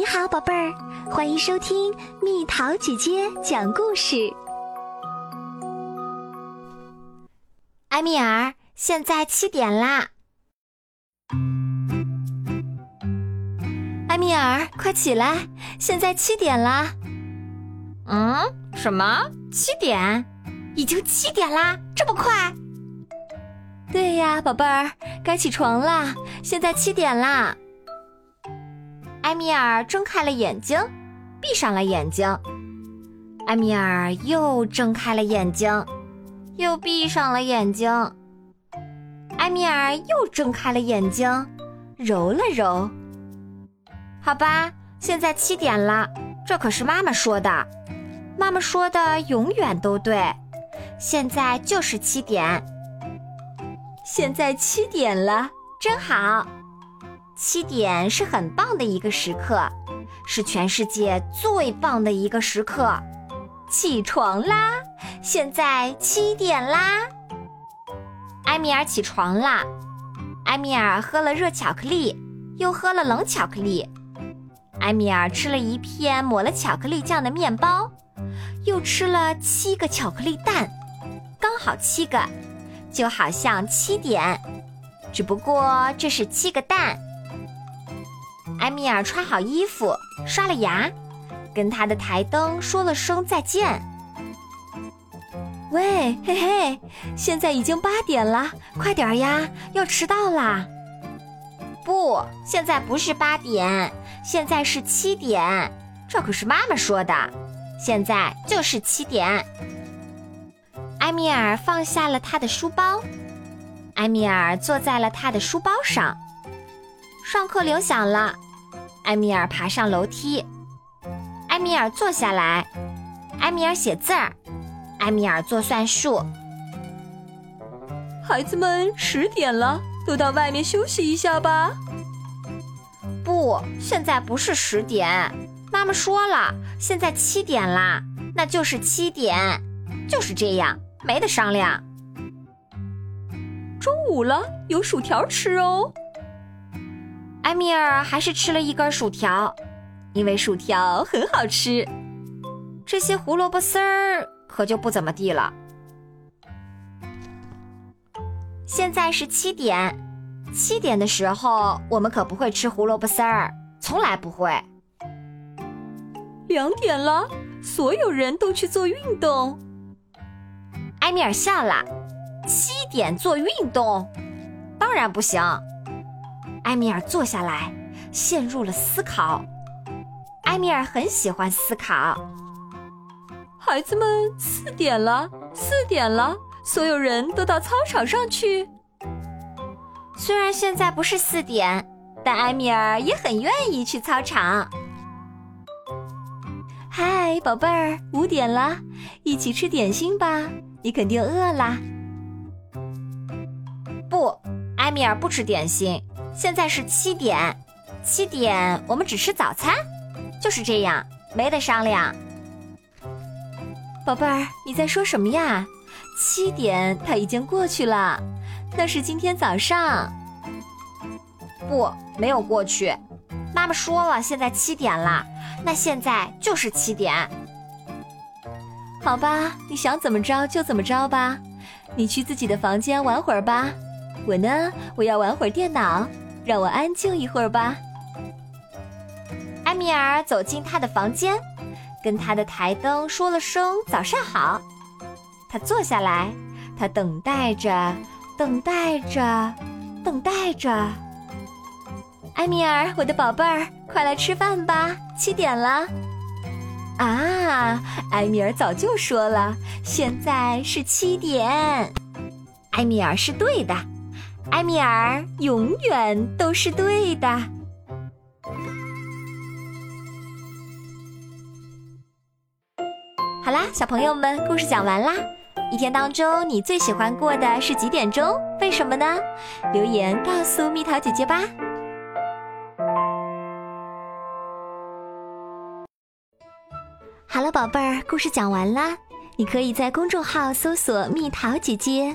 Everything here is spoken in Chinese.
你好，宝贝儿，欢迎收听蜜桃姐姐讲故事。埃米尔，现在七点啦！埃米尔，快起来，现在七点啦！嗯，什么？七点？已经七点啦？这么快？对呀，宝贝儿，该起床啦！现在七点啦。埃米尔睁开了眼睛，闭上了眼睛。埃米尔又睁开了眼睛，又闭上了眼睛。埃米尔又睁开了眼睛，揉了揉。好吧，现在七点了，这可是妈妈说的。妈妈说的永远都对，现在就是七点。现在七点了，真好。七点是很棒的一个时刻，是全世界最棒的一个时刻。起床啦！现在七点啦。埃米尔起床啦。埃米尔喝了热巧克力，又喝了冷巧克力。埃米尔吃了一片抹了巧克力酱的面包，又吃了七个巧克力蛋，刚好七个。就好像七点，只不过这是七个蛋。埃米尔穿好衣服，刷了牙，跟他的台灯说了声再见。喂，嘿嘿，现在已经八点了，快点呀，要迟到啦！不，现在不是八点，现在是七点，这可是妈妈说的，现在就是七点。埃米尔放下了他的书包，埃米尔坐在了他的书包上。上课铃响了，埃米尔爬上楼梯。埃米尔坐下来，埃米尔写字儿，埃米尔做算术。孩子们，十点了，都到外面休息一下吧。不，现在不是十点，妈妈说了，现在七点啦，那就是七点，就是这样。没得商量。中午了，有薯条吃哦。埃米尔还是吃了一根薯条，因为薯条很好吃。这些胡萝卜丝儿可就不怎么地了。现在是七点，七点的时候我们可不会吃胡萝卜丝儿，从来不会。两点了，所有人都去做运动。埃米尔笑了，七点做运动，当然不行。埃米尔坐下来，陷入了思考。埃米尔很喜欢思考。孩子们，四点了，四点了，所有人都到操场上去。虽然现在不是四点，但埃米尔也很愿意去操场。嗨，宝贝儿，五点了，一起吃点心吧。你肯定饿啦。不，埃米尔不吃点心。现在是七点，七点我们只吃早餐，就是这样，没得商量。宝贝儿，你在说什么呀？七点它已经过去了，那是今天早上。不，没有过去。妈妈说了，现在七点了，那现在就是七点。好吧，你想怎么着就怎么着吧，你去自己的房间玩会儿吧。我呢，我要玩会儿电脑，让我安静一会儿吧。埃米尔走进他的房间，跟他的台灯说了声早上好。他坐下来，他等待着，等待着，等待着。埃米尔，我的宝贝儿，快来吃饭吧，七点了。啊，埃米尔早就说了，现在是七点。埃米尔是对的，埃米尔永远都是对的。好啦，小朋友们，故事讲完啦。一天当中，你最喜欢过的是几点钟？为什么呢？留言告诉蜜桃姐姐吧。好了，宝贝儿，故事讲完啦。你可以在公众号搜索“蜜桃姐姐”，